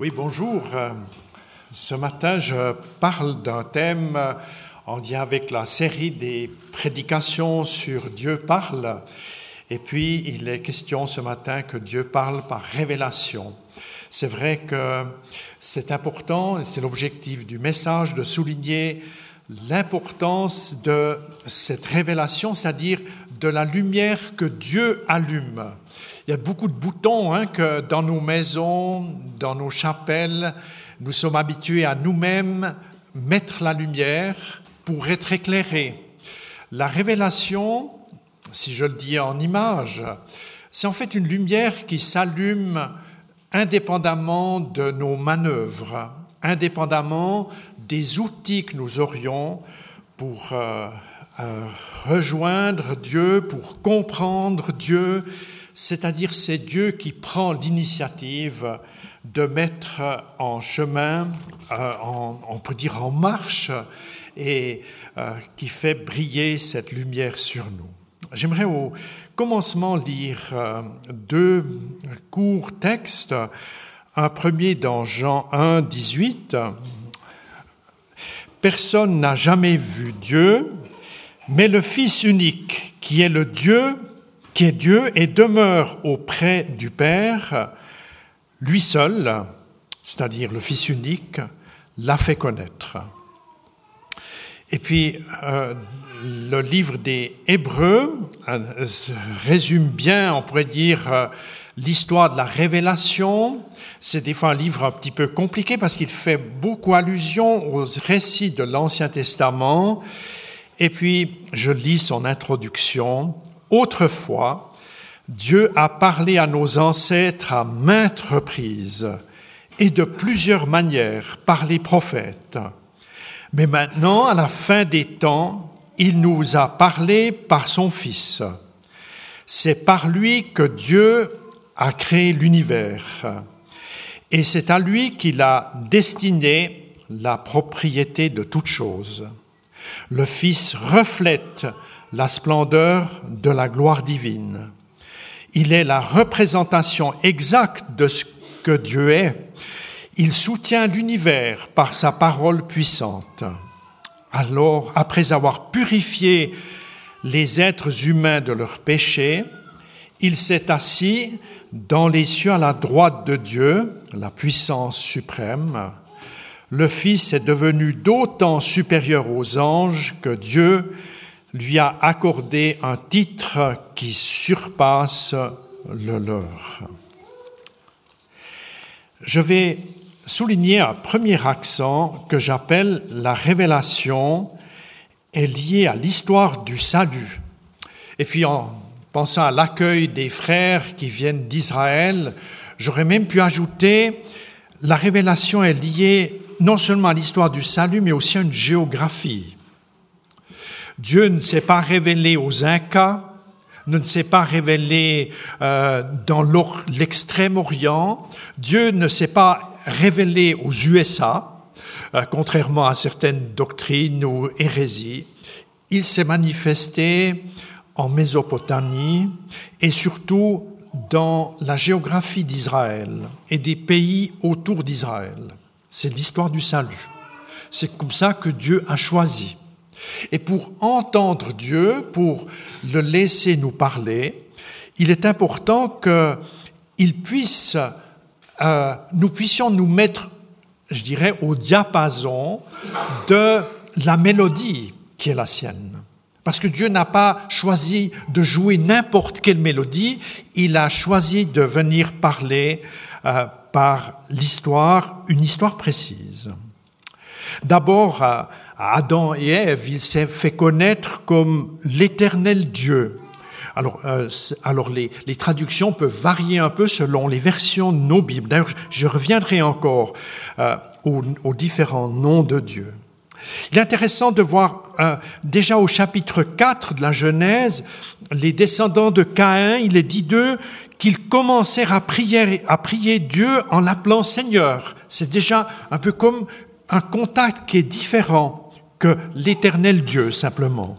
Oui, bonjour. Euh, Ce matin, je parle d'un thème euh, en lien avec la série des prédications sur Dieu parle. Et puis, il est question ce matin que Dieu parle par révélation. C'est vrai que c'est important, c'est l'objectif du message, de souligner l'importance de cette révélation, c'est-à-dire de la lumière que Dieu allume. Il y a beaucoup de boutons hein, que dans nos maisons, dans nos chapelles, nous sommes habitués à nous-mêmes mettre la lumière pour être éclairés. La révélation, si je le dis en image, c'est en fait une lumière qui s'allume indépendamment de nos manœuvres, indépendamment des outils que nous aurions pour euh, euh, rejoindre Dieu, pour comprendre Dieu, c'est-à-dire c'est Dieu qui prend l'initiative de mettre en chemin, euh, on peut dire en marche, et qui fait briller cette lumière sur nous. J'aimerais au commencement lire deux courts textes. Un premier dans Jean 1, 18. Personne n'a jamais vu Dieu, mais le Fils unique, qui est le Dieu qui est Dieu et demeure auprès du Père, lui seul, c'est-à-dire le Fils unique, l'a fait connaître. Et puis, euh, le livre des Hébreux euh, résume bien, on pourrait dire, euh, l'histoire de la révélation. C'est des fois un livre un petit peu compliqué parce qu'il fait beaucoup allusion aux récits de l'Ancien Testament. Et puis, je lis son introduction. Autrefois, Dieu a parlé à nos ancêtres à maintes reprises et de plusieurs manières par les prophètes. Mais maintenant, à la fin des temps, il nous a parlé par son Fils. C'est par lui que Dieu a créé l'univers. Et c'est à lui qu'il a destiné la propriété de toutes choses. Le Fils reflète la splendeur de la gloire divine. Il est la représentation exacte de ce que Dieu est. Il soutient l'univers par sa parole puissante. Alors, après avoir purifié les êtres humains de leurs péchés, il s'est assis dans les cieux à la droite de Dieu, la puissance suprême. Le Fils est devenu d'autant supérieur aux anges que Dieu lui a accordé un titre qui surpasse le leur. Je vais souligner un premier accent que j'appelle la révélation est liée à l'histoire du salut. Et puis en pensant à l'accueil des frères qui viennent d'Israël, j'aurais même pu ajouter la révélation est liée non seulement à l'histoire du salut, mais aussi à une géographie. Dieu ne s'est pas révélé aux Incas, ne s'est pas révélé euh, dans l'extrême-orient, Dieu ne s'est pas révélé aux USA, euh, contrairement à certaines doctrines ou hérésies. Il s'est manifesté en Mésopotamie et surtout dans la géographie d'Israël et des pays autour d'Israël. C'est l'histoire du salut. C'est comme ça que Dieu a choisi. Et pour entendre Dieu, pour le laisser nous parler, il est important qu'il puisse, euh, nous puissions nous mettre, je dirais, au diapason de la mélodie qui est la sienne. Parce que Dieu n'a pas choisi de jouer n'importe quelle mélodie, il a choisi de venir parler euh, par l'histoire, une histoire précise. D'abord, euh, Adam et Ève, il s'est fait connaître comme l'éternel Dieu. Alors, euh, alors les, les, traductions peuvent varier un peu selon les versions de nos Bibles. D'ailleurs, je reviendrai encore aux, aux, différents noms de Dieu. Il est intéressant de voir déjà au chapitre 4 de la Genèse, les descendants de Caïn, il est dit d'eux qu'ils commencèrent à prier, à prier Dieu en l'appelant Seigneur. C'est déjà un peu comme un contact qui est différent que l'éternel Dieu simplement.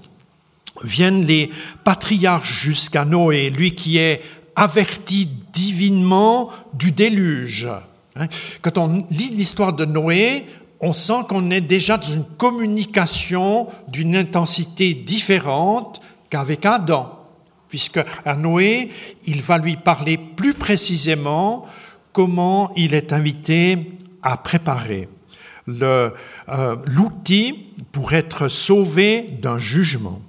Viennent les patriarches jusqu'à Noé, lui qui est averti divinement du déluge. Hein? Quand on lit l'histoire de Noé, on sent qu'on est déjà dans une communication d'une intensité différente qu'avec Adam, puisque à Noé, il va lui parler plus précisément comment il est invité à préparer euh, l'outil pour être sauvé d'un jugement.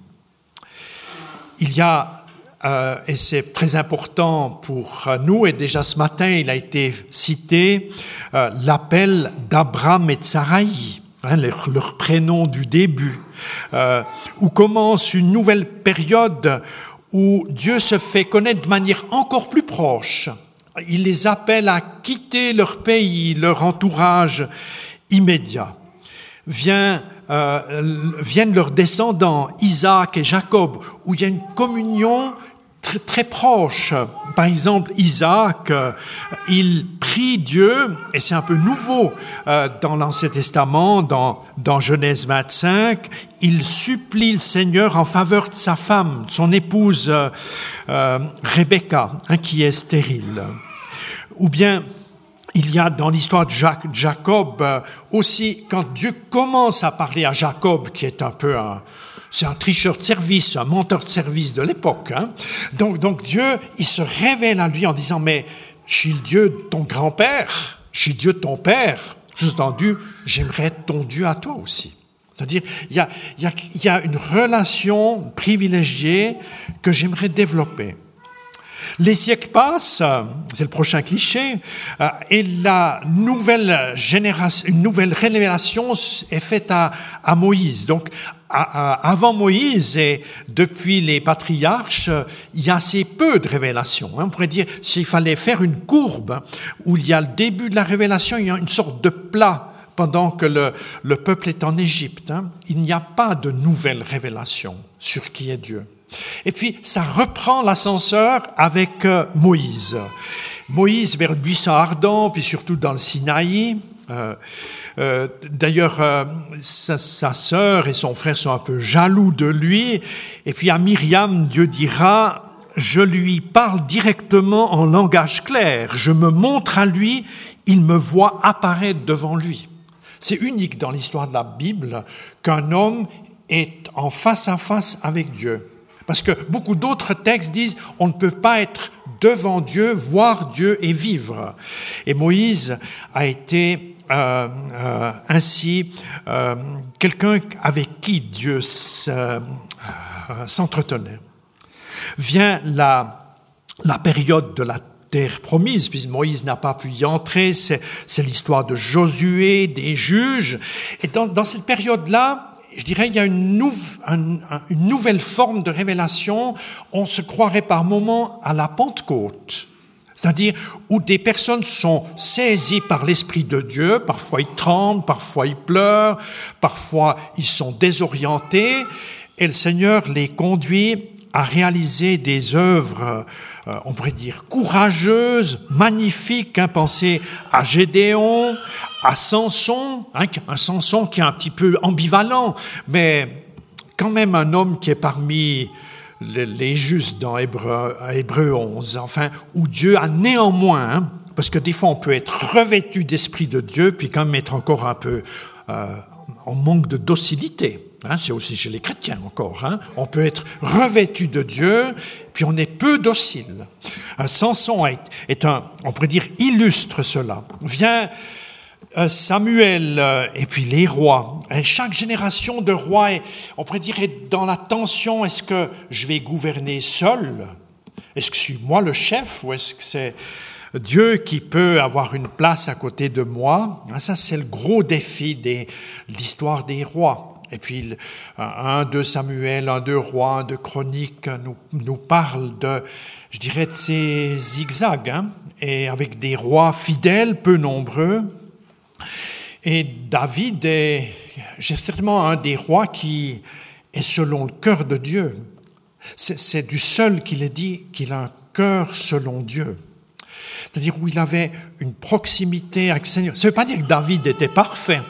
Il y a euh, et c'est très important pour nous, et déjà ce matin il a été cité, euh, l'appel d'Abraham et de Sarai, hein, leur, leur, prénom du début, euh, où commence une nouvelle période où Dieu se fait connaître de manière encore plus proche. Il les appelle à quitter leur pays, leur entourage immédiat. Vient euh, viennent leurs descendants, Isaac et Jacob, où il y a une communion très, très proche. Par exemple, Isaac, euh, il prie Dieu, et c'est un peu nouveau euh, dans l'Ancien Testament, dans, dans Genèse 25, il supplie le Seigneur en faveur de sa femme, de son épouse euh, Rebecca, hein, qui est stérile. Ou bien, il y a dans l'histoire de Jacob aussi, quand Dieu commence à parler à Jacob, qui est un peu un, c'est un tricheur de service, un menteur de service de l'époque. Hein. Donc, donc Dieu, il se révèle à lui en disant, mais je suis le Dieu de ton grand-père, je suis Dieu de ton père. Sous-entendu, j'aimerais être ton Dieu à toi aussi. C'est-à-dire, il y a, y a, y a une relation privilégiée que j'aimerais développer. Les siècles passent, c'est le prochain cliché, euh, et la nouvelle génération, une nouvelle révélation est faite à, à Moïse. Donc, avant Moïse et depuis les patriarches, il y a assez peu de révélations. Hein. On pourrait dire, s'il fallait faire une courbe où il y a le début de la révélation, il y a une sorte de plat pendant que le, le peuple est en Égypte. Hein. Il n'y a pas de nouvelle révélation sur qui est Dieu. Et puis, ça reprend l'ascenseur avec euh, Moïse. Moïse vers le buisson ardent, puis surtout dans le Sinaï. Euh, euh, D'ailleurs, euh, sa, sa, sœur et son frère sont un peu jaloux de lui. Et puis à Myriam, Dieu dira, je lui parle directement en langage clair. Je me montre à lui, il me voit apparaître devant lui. C'est unique dans l'histoire de la Bible qu'un homme est en face à face avec Dieu. Parce que beaucoup d'autres textes disent on ne peut pas être devant Dieu, voir Dieu et vivre. Et Moïse a été euh, euh, ainsi euh, quelqu'un avec qui Dieu euh, s'entretenait. Vient la, la période de la terre promise, puisque Moïse n'a pas pu y entrer, c'est l'histoire de Josué, des juges. Et dans, dans cette période-là, je dirais, il y a une, une, nouvelle forme de révélation. On se croirait par moments à la Pentecôte. C'est-à-dire où des personnes sont saisies par l'Esprit de Dieu, parfois ils tremblent, parfois ils pleurent, parfois ils sont désorientés, et le Seigneur les conduit à réaliser des œuvres, euh, on pourrait dire, courageuses, magnifiques. Hein, pensez à Gédéon, à Samson, hein, un Samson qui est un petit peu ambivalent, mais quand même un homme qui est parmi les, justes dans Hébreu, Hébreu 11, enfin, où Dieu a néanmoins, hein, parce que des fois on peut être revêtu d'esprit de Dieu, puis quand même être encore un peu euh, en manque de docilité. Hein, c'est aussi chez les chrétiens encore. Hein. On peut être revêtu de Dieu, puis on est peu docile. Un Samson est, est, un, on pourrait dire, illustre cela. Vient euh, Samuel euh, et puis les rois. Et chaque génération de rois, est, on pourrait dire, est dans la tension. Est-ce que je vais gouverner seul? Est-ce que je suis moi le chef ou est-ce que c'est Dieu qui peut avoir une place à côté de moi? Ah, Ça, c'est le gros défi de l'histoire des rois. Et puis, un de Samuel, un de Rois, un de Chroniques nous, nous parle de, je dirais, de ces zigzags, hein, et avec des rois fidèles, peu nombreux. Et David est, certainement un des rois qui est selon le cœur de Dieu. C'est du seul qu'il est dit qu'il a un cœur selon Dieu. C'est-à-dire où il avait une proximité avec le Seigneur. Ça ne veut pas dire que David était parfait.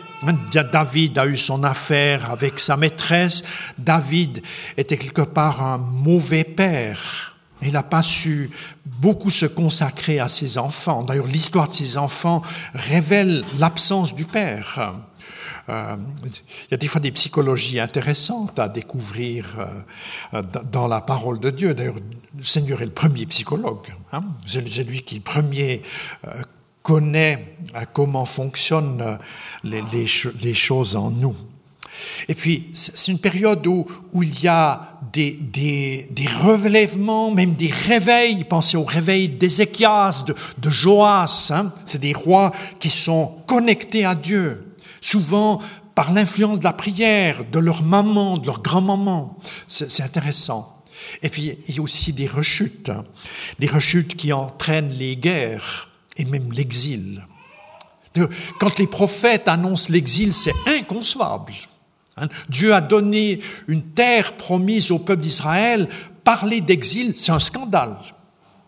David a eu son affaire avec sa maîtresse. David était quelque part un mauvais père. Il n'a pas su beaucoup se consacrer à ses enfants. D'ailleurs, l'histoire de ses enfants révèle l'absence du père. Euh, il y a des fois des psychologies intéressantes à découvrir euh, dans la parole de Dieu. D'ailleurs, le Seigneur est le premier psychologue. Hein. C'est lui qui, le premier, euh, connaît comment fonctionnent les, les, choses en nous. Et puis, c'est une période où, où il y a des, des, des, relèvements, même des réveils. Pensez au réveil d'Ézéchias, de, de Joas. Hein. C'est des rois qui sont connectés à Dieu souvent par l'influence de la prière, de leur maman, de leur grand-maman. C'est intéressant. Et puis, il y a aussi des rechutes, hein. des rechutes qui entraînent les guerres et même l'exil. Quand les prophètes annoncent l'exil, c'est inconcevable. Hein. Dieu a donné une terre promise au peuple d'Israël. Parler d'exil, c'est un scandale.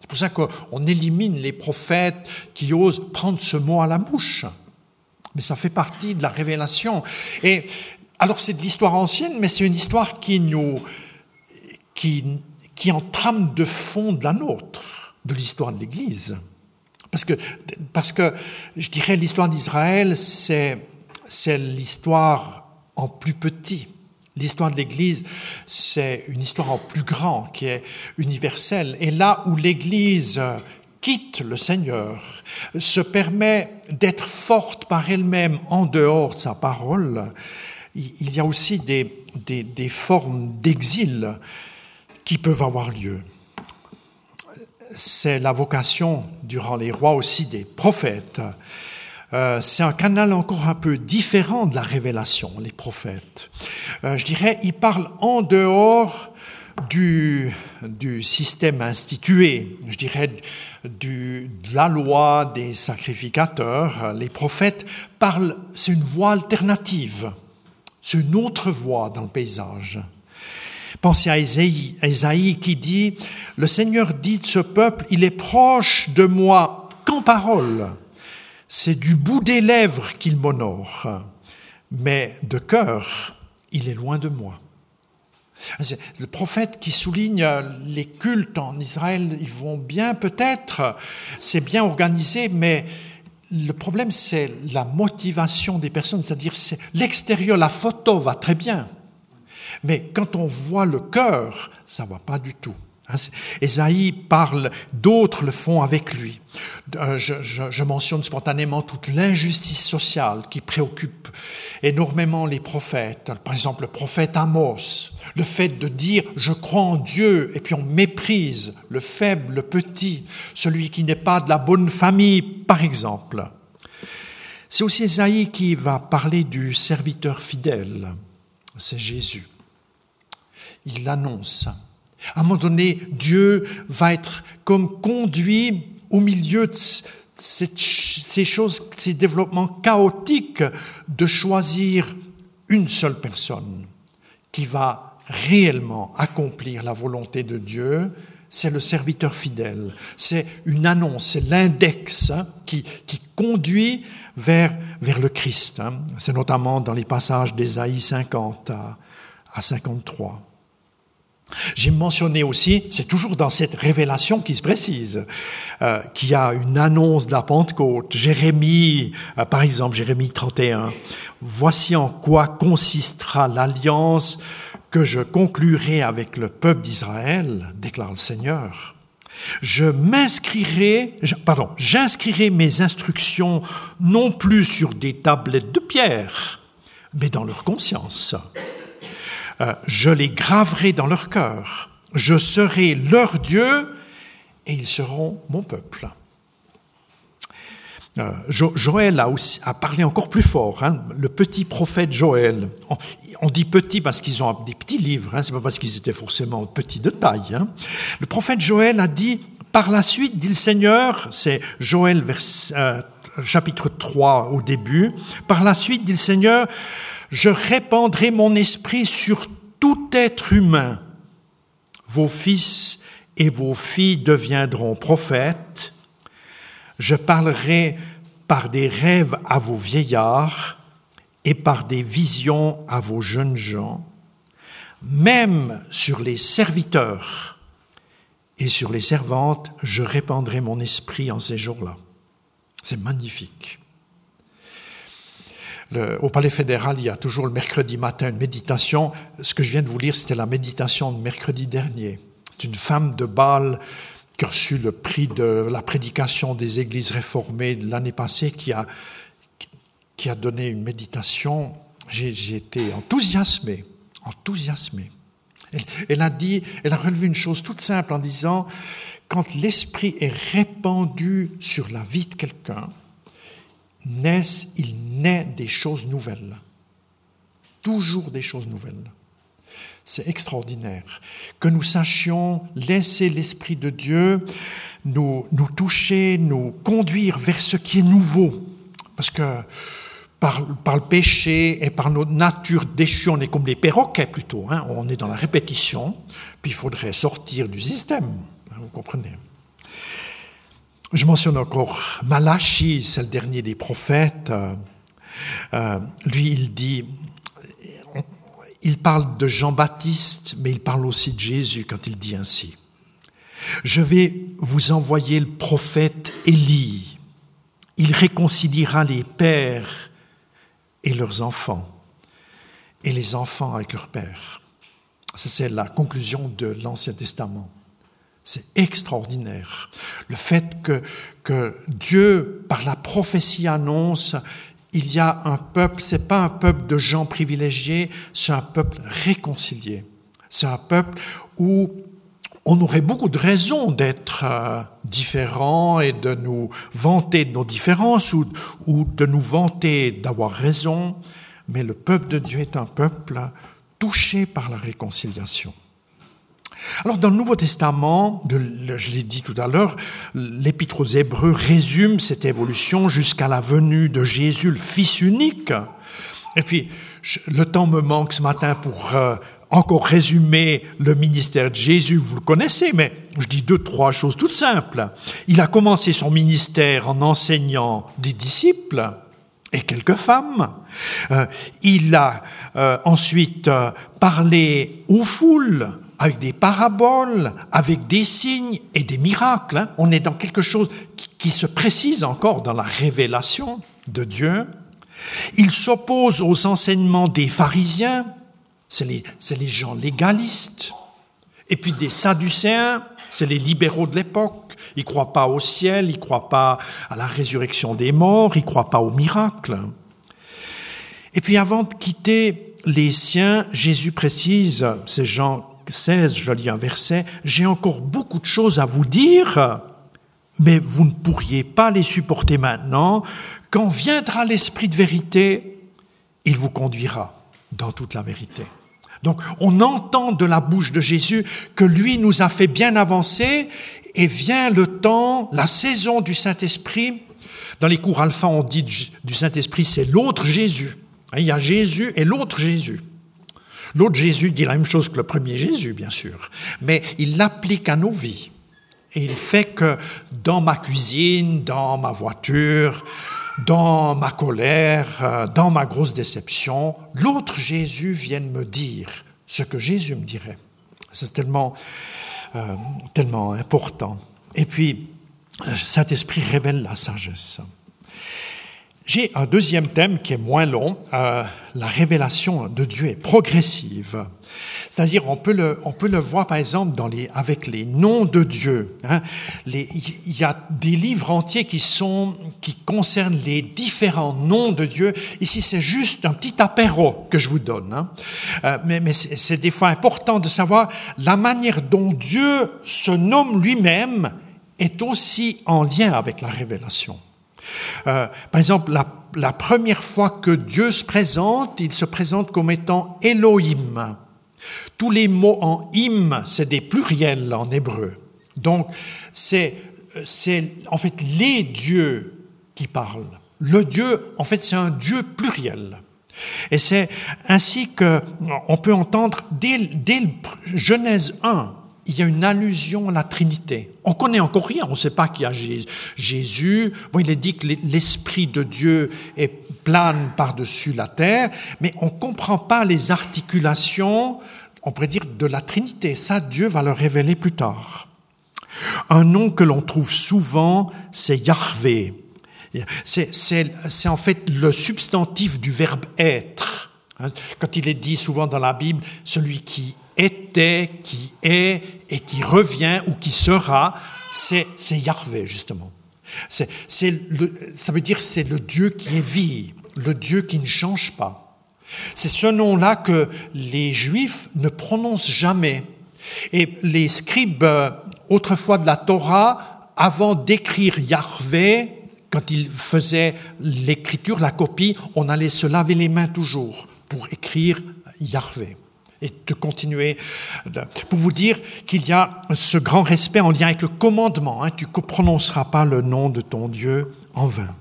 C'est pour ça qu'on élimine les prophètes qui osent prendre ce mot à la bouche mais ça fait partie de la révélation. Et alors c'est de l'histoire ancienne, mais c'est une histoire qui nous, qui, qui en trame de fond de la nôtre, de l'histoire de l'Église. Parce que, parce que je dirais l'histoire d'Israël, c'est, c'est l'histoire en plus petit. L'histoire de l'Église, c'est une histoire en plus grand, qui est universelle. Et là où l'Église quitte le Seigneur, se permet d'être forte par elle-même en dehors de sa parole, il y a aussi des, des, formes d'exil qui peuvent avoir lieu. C'est la vocation durant les rois aussi des prophètes. Euh, c'est un canal encore un peu différent de la révélation, les prophètes. Euh, je dirais, ils parlent en dehors du, du système institué, je dirais du, de la loi des sacrificateurs, les prophètes parlent, c'est une voie alternative, c'est une autre voie dans le paysage. Pensez à Isaïe, qui dit, le Seigneur dit de ce peuple, il est proche de moi qu'en parole, c'est du bout des lèvres qu'il m'honore, mais de cœur, il est loin de moi. Le prophète qui souligne les cultes en Israël, ils vont bien peut-être, c'est bien organisé, mais le problème c'est la motivation des personnes, c'est-à-dire l'extérieur, la photo va très bien, mais quand on voit le cœur, ça va pas du tout. Esaïe hein, parle, d'autres le font avec lui. Euh, je, mentionne spontanément toute l'injustice sociale qui préoccupe énormément les prophètes. Par exemple, le prophète Amos, le fait de dire je crois en Dieu et puis on méprise le faible, le petit, celui qui n'est pas de la bonne famille, par exemple. C'est aussi Esaïe qui va parler du serviteur fidèle. C'est Jésus. Il l'annonce. À un moment donné, Dieu va être comme conduit au milieu de ces choses, ces développements chaotiques, de choisir une seule personne qui va réellement accomplir la volonté de Dieu, c'est le serviteur fidèle. C'est une annonce, c'est l'index hein, qui, conduit vers, vers le Christ. Hein. C'est notamment dans les passages d'Ésaïe 50 à, à 53. J'ai mentionné aussi, c'est toujours dans cette révélation qui se précise, euh, qu'il y a une annonce de la Pentecôte. Jérémie, euh, par exemple, Jérémie 31. Voici en quoi consistera l'alliance que je conclurai avec le peuple d'Israël, déclare le Seigneur. Je m'inscrirai, pardon, j'inscrirai mes instructions non plus sur des tablettes de pierre, mais dans leur conscience. Euh, je les graverai dans leur cœur, je serai leur Dieu et ils seront mon peuple. Euh, Joël a, aussi, a parlé encore plus fort, hein, le petit prophète Joël. On, dit petit parce qu'ils ont des petits livres, hein, c'est pas parce qu'ils étaient forcément petits de taille. Hein. Le prophète Joël a dit, par la suite, dit le Seigneur, c'est Joël euh, chapitre 3 au début, par la suite, dit le Seigneur, je répandrai mon esprit sur tout être humain. Vos fils et vos filles deviendront prophètes. Je parlerai par des rêves à vos vieillards et par des visions à vos jeunes gens, même sur les serviteurs et sur les servantes, je répandrai mon esprit en ces jours-là. C'est magnifique. Au Palais fédéral, il y a toujours le mercredi matin une méditation. Ce que je viens de vous lire, c'était la méditation de mercredi dernier. C'est une femme de Bâle qui a reçu le prix de la prédication des églises réformées de l'année passée, qui a, qui a donné une méditation. J'ai été enthousiasmé, enthousiasmé. Elle, a dit, elle a relevé une chose toute simple en disant, quand l'esprit est répandu sur la vie de quelqu'un, naissent, il naît des choses nouvelles. Toujours des choses nouvelles. C'est extraordinaire que nous sachions laisser l'Esprit de Dieu nous, toucher, nous conduire vers ce qui est nouveau. Parce que par, par, le péché et par notre nature déchue, on est comme les perroquets plutôt. Hein. On est dans la répétition, puis il faudrait sortir du système. Hein, vous comprenez Je mentionne encore Malachi, c'est le dernier des prophètes. Euh, euh, lui, il dit il parle de Jean-Baptiste, mais il parle aussi de Jésus quand il dit ainsi. Je vais vous envoyer le prophète Élie. Il réconciliera les pères et leurs enfants, et les enfants avec leurs pères. Ça, c'est la conclusion de l'Ancien Testament. C'est extraordinaire. Le fait que, que Dieu, par la prophétie, annonce il y a un peuple, c'est pas un peuple de gens privilégiés, c'est un peuple réconcilié. C'est un peuple où on aurait beaucoup de raisons d'être euh, différents et de nous vanter de nos différences ou, ou de nous vanter d'avoir raison, mais le peuple de Dieu est un peuple touché par la réconciliation. Alors dans le Nouveau Testament, je l'ai dit tout à l'heure, l'Épître aux Hébreux résume cette évolution jusqu'à la venue de Jésus, le Fils unique. Et puis, le temps me manque ce matin pour euh, encore résumer le ministère de Jésus, vous le connaissez, mais je dis deux, trois choses toutes simples. Il a commencé son ministère en enseignant des disciples et quelques femmes. Euh, il a euh, ensuite parlé aux foules avec des paraboles, avec des signes et des miracles. Hein. On est dans quelque chose qui se précise encore dans la révélation de Dieu. Il s'oppose aux enseignements des pharisiens, c'est les, les, gens légalistes, et puis des sadducéens, c'est les libéraux de l'époque. Ils ne croient pas au ciel, ils ne croient pas à la résurrection des morts, ils ne croient pas aux miracles. Et puis avant de quitter les siens, Jésus précise, ces gens 16, je lis un verset, J'ai encore beaucoup de choses à vous dire, mais vous ne pourriez pas les supporter maintenant. Quand viendra l'Esprit de vérité, il vous conduira dans toute la vérité. Donc on entend de la bouche de Jésus que lui nous a fait bien avancer et vient le temps, la saison du Saint-Esprit. Dans les cours alpha, on dit du Saint-Esprit, c'est l'autre Jésus. Il y a Jésus et l'autre Jésus. L'autre Jésus dit la même chose que le premier Jésus, bien sûr, mais il l'applique à nos vies. Et il fait que dans ma cuisine, dans ma voiture, dans ma colère, euh, dans ma grosse déception, l'autre Jésus vienne me dire ce que Jésus me dirait. C'est tellement, euh, tellement important. Et puis, euh, Saint-Esprit révèle la sagesse. J'ai un deuxième thème qui est moins long. Euh, la révélation de Dieu est progressive. C'est-à-dire, on peut le, on peut le voir par exemple dans les, avec les noms de Dieu. Hein. il y a des livres entiers qui sont, qui concernent les différents noms de Dieu. Ici, c'est juste un petit apéro que je vous donne. Hein. Euh, mais, mais c'est des fois important de savoir la manière dont Dieu se nomme lui-même est aussi en lien avec la révélation. Euh, par exemple, la, première fois que Dieu se présente, il se présente comme étant Elohim. Tous les mots en im, c'est des pluriels en hébreu. Donc, c'est, en fait les dieux qui parlent. Le Dieu, en fait, c'est un Dieu pluriel. Et c'est ainsi que on peut entendre dès, dès Genèse 1, il y a une allusion à la Trinité. On connaît encore rien, on ne sait pas qu'il y a Jésus. Bon, il est dit que l'Esprit de Dieu est plane par-dessus la terre, mais on ne comprend pas les articulations, on pourrait dire, de la Trinité. Ça, Dieu va le révéler plus tard. Un nom que l'on trouve souvent, c'est Yahvé. C'est en fait le substantif du verbe être. Hein, quand il est dit souvent dans la Bible, celui qui était, qui est et qui revient ou qui sera, c'est Yahvé justement. C'est, ça veut dire c'est le Dieu qui est vie, le Dieu qui ne change pas. C'est ce nom-là que les Juifs ne prononcent jamais. Et les scribes, euh, autrefois de la Torah, avant d'écrire Yahvé, quand ils faisaient l'écriture, la copie, on allait se laver les mains toujours pour écrire Yahvé et de continuer pour vous dire qu'il y a ce grand respect en lien avec le commandement. Hein, tu ne prononceras pas le nom de ton Dieu en vain.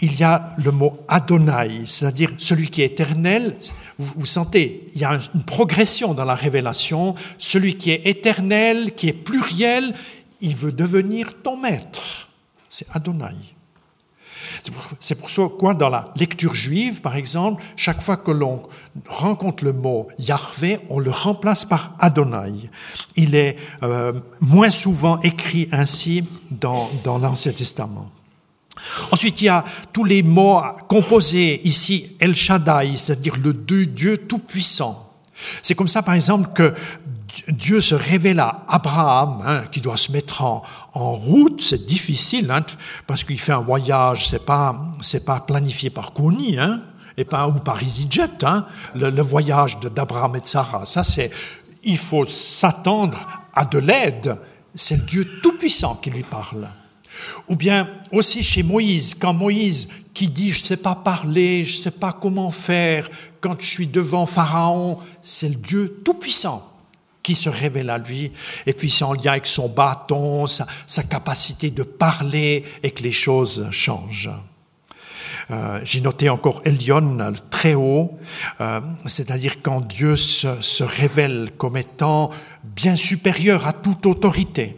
Il y a le mot Adonai, c'est-à-dire celui qui est éternel. Vous, vous sentez, il y a une progression dans la révélation. Celui qui est éternel, qui est pluriel, il veut devenir ton maître. C'est Adonai. C'est pour ça quoi, dans la lecture juive, par exemple, chaque fois que l'on rencontre le mot Yahvé, on le remplace par Adonai. Il est euh, moins souvent écrit ainsi dans, dans l'Ancien Testament. Ensuite, il y a tous les mots composés ici, El Shaddai, c'est-à-dire le Dieu tout-puissant. C'est comme ça, par exemple, que Dieu se révèle à Abraham, hein, qui doit se mettre en, route, c'est difficile, hein, parce qu'il fait un voyage, c'est pas, c'est pas planifié par Kouni, hein, et pas ou par EasyJet, hein, le, le voyage d'Abraham et de Sarah. Ça, c'est, il faut s'attendre à de l'aide. C'est le Dieu tout-puissant qui lui parle. Ou bien aussi chez Moïse, quand Moïse qui dit je ne sais pas parler, je sais pas comment faire, quand je suis devant Pharaon, c'est le Dieu tout-puissant qui se révèle à lui, et puis c'est en lien avec son bâton, sa, capacité de parler, et que les choses changent. Euh, j'ai noté encore Elion, très haut, euh, c'est-à-dire quand Dieu se, se, révèle comme étant bien supérieur à toute autorité.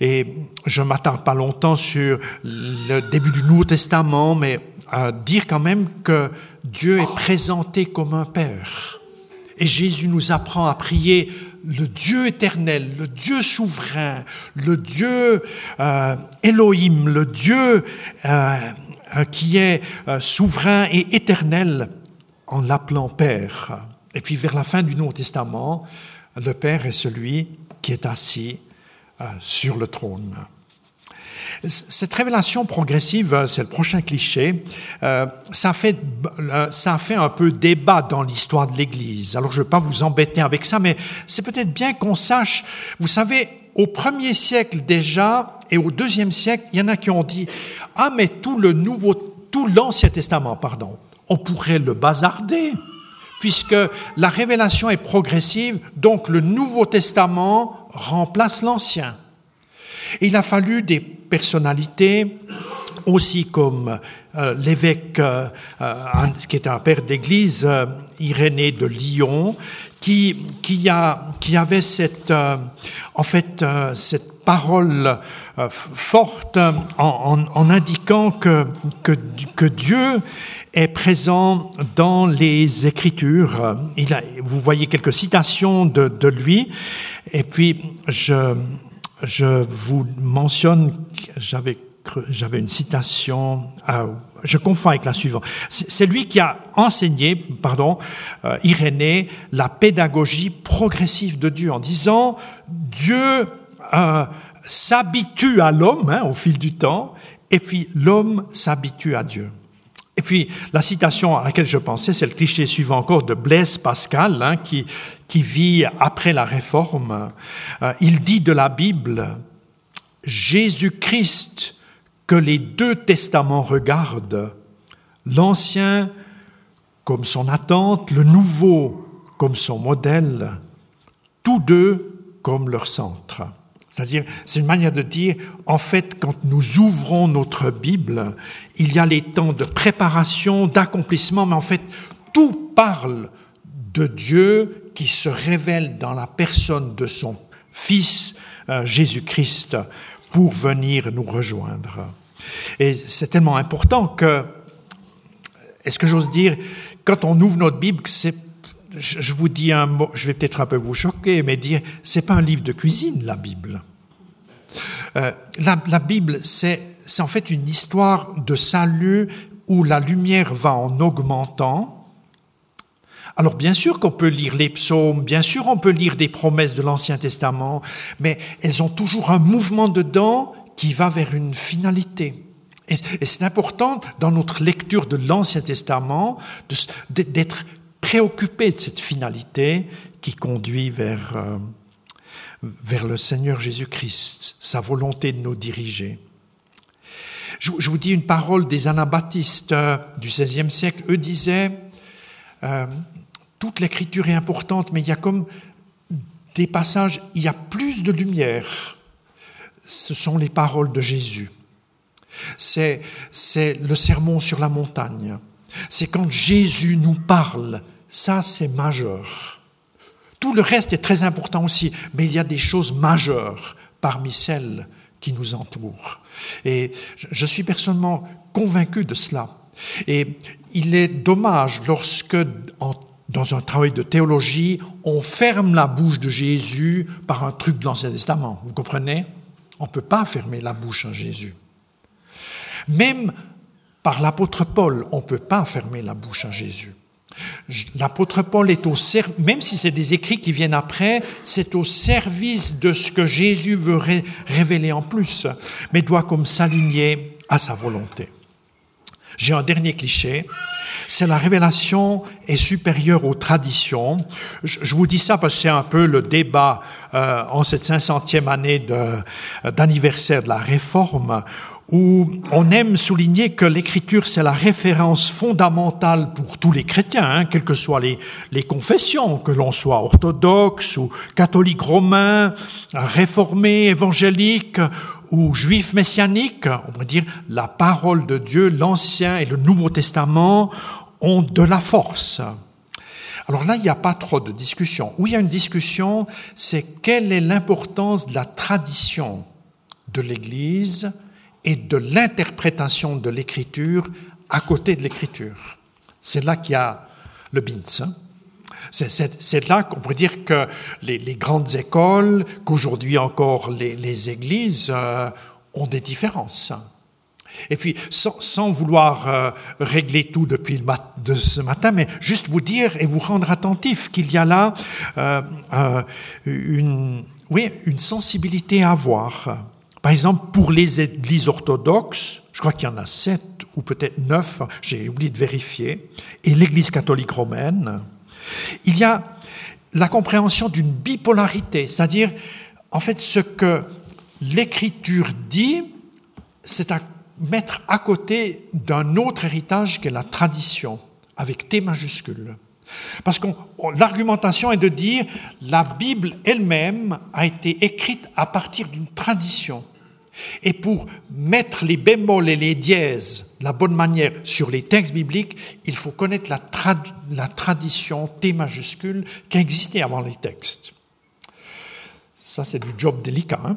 Et je ne m'attarde pas longtemps sur le début du Nouveau Testament, mais à dire quand même que Dieu est présenté comme un Père. Et Jésus nous apprend à prier le Dieu éternel, le Dieu souverain, le Dieu euh, Elohim, le Dieu euh, euh, qui est souverain et éternel en l'appelant Père. Et puis vers la fin du Nouveau Testament, le Père est celui qui est assis sur le trône. Cette révélation progressive, c'est le prochain cliché, euh, ça, fait, euh, ça fait un peu débat dans l'histoire de l'Église. Alors je ne vais pas vous embêter avec ça, mais c'est peut-être bien qu'on sache, vous savez, au premier siècle déjà et au deuxième siècle, il y en a qui ont dit, ah mais tout le nouveau, tout l'Ancien Testament, pardon, on pourrait le bazarder puisque la révélation est progressive, donc le Nouveau Testament remplace l'Ancien. Il a fallu des personnalités aussi comme euh, l'évêque euh, euh, qui est un père d'église, Irénée de Lyon, qui, avait cette, en fait, cette parole forte en, indiquant que, Dieu est présent dans les Écritures. Vous voyez quelques citations de, lui, et puis je vous mentionne, j'avais j'avais une citation, je confonds avec la suivante. C'est lui qui a enseigné, pardon, euh, Irénée, la pédagogie progressive de Dieu en disant Dieu euh, s'habitue à l'homme hein, au fil du temps, et puis l'homme s'habitue à Dieu. Et puis, la citation à laquelle je pensais, c'est le cliché suivant encore de Blaise Pascal, hein, qui, qui vit après la Réforme. Euh, il dit de la Bible, Jésus-Christ que les deux testaments regardent, l'Ancien comme son attente, le Nouveau comme son modèle, tous deux comme leur centre. C'est-à-dire, c'est une manière de dire, en fait, quand nous ouvrons notre Bible, il y a les temps de préparation, d'accomplissement, mais en fait, tout parle de Dieu qui se révèle dans la personne de son Fils euh, Jésus-Christ pour venir nous rejoindre. Et c'est tellement important que, est-ce que j'ose dire, quand on ouvre notre Bible, c'est je vous dis un mot, je vais peut-être un peu vous choquer, mais dire, c'est pas un livre de cuisine, la Bible. Euh, la, la, Bible, c'est en fait une histoire de salut où la lumière va en augmentant. Alors bien sûr qu'on peut lire les psaumes, bien sûr on peut lire des promesses de l'Ancien Testament, mais elles ont toujours un mouvement dedans qui va vers une finalité. Et, c'est important dans notre lecture de l'Ancien Testament d'être préoccupé de cette finalité qui conduit vers, euh, vers le Seigneur Jésus-Christ, sa volonté de nous diriger. Je, vous dis une parole des anabaptistes euh, du XVIe siècle. Eux disaient, euh, toute l'écriture est importante, mais il y a comme des passages, il y a plus de lumière. Ce sont les paroles de Jésus. C'est, c'est le sermon sur la montagne. C'est quand Jésus nous parle ça, c'est majeur. Tout le reste est très important aussi, mais il y a des choses majeures parmi celles qui nous entourent. Et je suis personnellement convaincu de cela. Et il est dommage lorsque, dans un travail de théologie, on ferme la bouche de Jésus par un truc de l'Ancien Testament. Vous comprenez? On ne peut pas fermer la bouche à Jésus. Même par l'apôtre Paul, on ne peut pas fermer la bouche à Jésus. L'apôtre Paul est au service, même si c'est des écrits qui viennent après, c'est au service de ce que Jésus veut révéler en plus, mais doit comme s'aligner à sa volonté. J'ai un dernier cliché, c'est la révélation est supérieure aux traditions. Je, vous dis ça parce que c'est un peu le débat euh, en cette 500e année d'anniversaire de la Réforme, où on aime souligner que l'écriture, c'est la référence fondamentale pour tous les chrétiens, hein, quelles que soient les, les confessions, que l'on soit orthodoxe ou catholique romain, réformé, évangélique ou juif messianique. On va dire la parole de Dieu, l'Ancien et le Nouveau Testament ont de la force. Alors là, il n'y a pas trop de discussion. Où il y a une discussion, c'est quelle est l'importance de la tradition de l'Église et de l'interprétation de l'écriture à côté de l'écriture. C'est là qu'il y a le bins. C'est là qu'on pourrait dire que les, grandes écoles, qu'aujourd'hui encore les, églises, euh, ont des différences. Et puis, sans, vouloir euh, régler tout depuis le de ce matin, mais juste vous dire et vous rendre attentif qu'il y a là euh, une, oui, une sensibilité à avoir. Par exemple, pour les églises orthodoxes, je crois qu'il y en a sept ou peut-être neuf, j'ai oublié de vérifier, et l'église catholique romaine, il y a la compréhension d'une bipolarité, c'est-à-dire, en fait, ce que l'écriture dit, c'est à mettre à côté d'un autre héritage qu'est la tradition, avec T majuscule. Parce que l'argumentation est de dire la Bible elle-même a été écrite à partir d'une tradition. Et pour mettre les bémols et les dièses de la bonne manière sur les textes bibliques, il faut connaître la, la tradition T majuscule qui existait avant les textes. Ça, c'est du job délicat. Hein.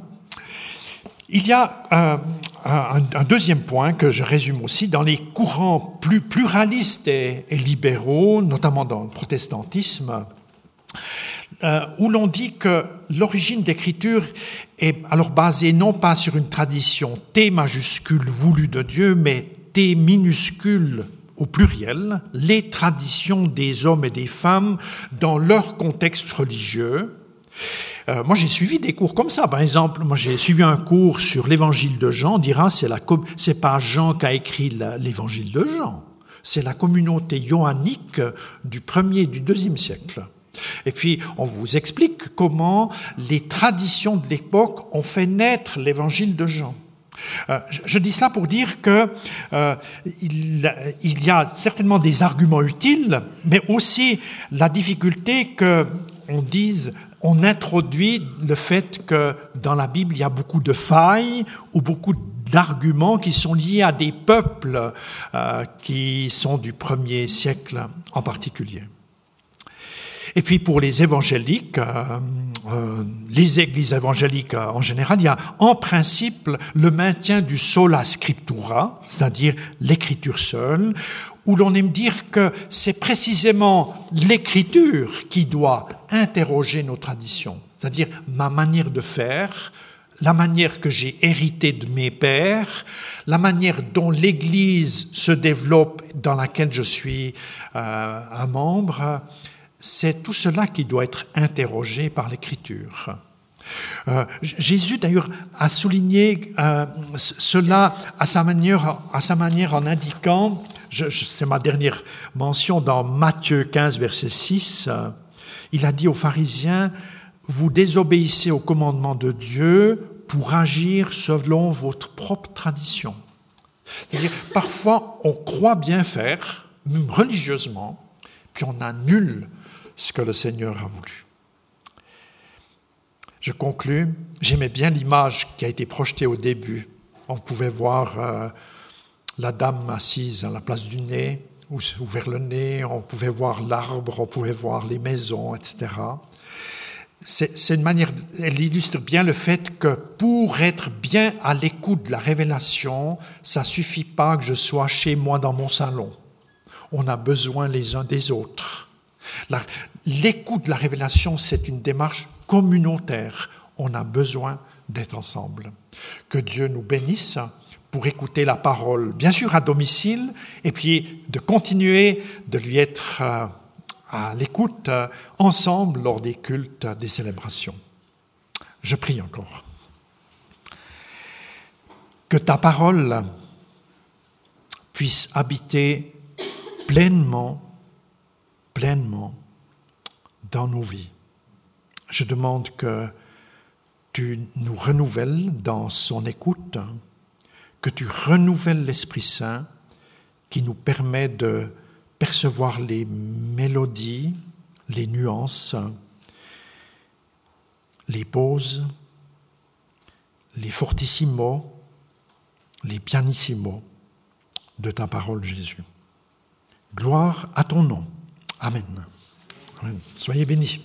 il y a euh, un, deuxième point que je résume aussi dans les courants plus pluralistes et libéraux, notamment dans le protestantisme. Euh, où l'on dit que l'origine d'écriture est alors basée non pas sur une tradition T majuscule voulue de Dieu, mais T minuscule au pluriel, les traditions des hommes et des femmes dans leur contexte religieux. Euh, moi, j'ai suivi des cours comme ça. Par exemple, moi, j'ai suivi un cours sur l'évangile de Jean. On dira, c'est la, c'est pas Jean qui a écrit l'évangile de Jean. C'est la communauté johannique du premier et du deuxième siècle. Et puis, on vous explique comment les traditions de l'époque ont fait naître l'évangile de Jean. Euh, je, dis cela pour dire que euh, il, y a certainement des arguments utiles, mais aussi la difficulté que on dise, on introduit le fait que dans la Bible il y a beaucoup de failles ou beaucoup d'arguments qui sont liés à des peuples euh, qui sont du premier siècle en particulier. Et puis pour les évangéliques, euh, euh, les églises évangéliques euh, en général, il y a en principe le maintien du sola scriptura, c'est-à-dire l'écriture seule, où l'on aime dire que c'est précisément l'écriture qui doit interroger nos traditions, c'est-à-dire ma manière de faire, la manière que j'ai héritée de mes pères, la manière dont l'Église se développe dans laquelle je suis euh, un membre, c'est tout cela qui doit être interrogé par l'Écriture. Euh, Jésus d'ailleurs a souligné euh, cela à sa manière, en indiquant, c'est ma dernière mention dans Matthieu 15 verset 6, il a dit aux pharisiens, vous désobéissez au commandement de Dieu pour agir selon votre propre tradition. C'est-à-dire, parfois, on croit bien faire, même religieusement, puis on annule ce que le Seigneur a voulu. Je conclus, j'aimais bien l'image qui a été projetée au début. On pouvait voir euh, la dame assise à la place du nez, ou vers le nez, on pouvait voir l'arbre, on pouvait voir les maisons, etc c'est une manière, elle illustre bien le fait que pour être bien à l'écoute de la révélation, ça suffit pas que je sois chez moi dans mon salon. On a besoin les uns des autres. L'écoute de la révélation, c'est une démarche communautaire. On a besoin d'être ensemble. Que Dieu nous bénisse pour écouter la parole, bien sûr à domicile, et puis de continuer de lui être euh, à l'écoute euh, ensemble lors des cultes, des célébrations. Je prie encore. Que ta parole puisse habiter pleinement, pleinement dans nos vies. Je demande que tu nous renouvelles dans son écoute, que tu renouvelles l'Esprit Saint qui nous permet de percevoir les mélodies, les nuances, les pauses, les fortissimos, les pianissimos de ta parole, Jésus. Gloire à ton nom. Amen. Amen. So hier bin ich.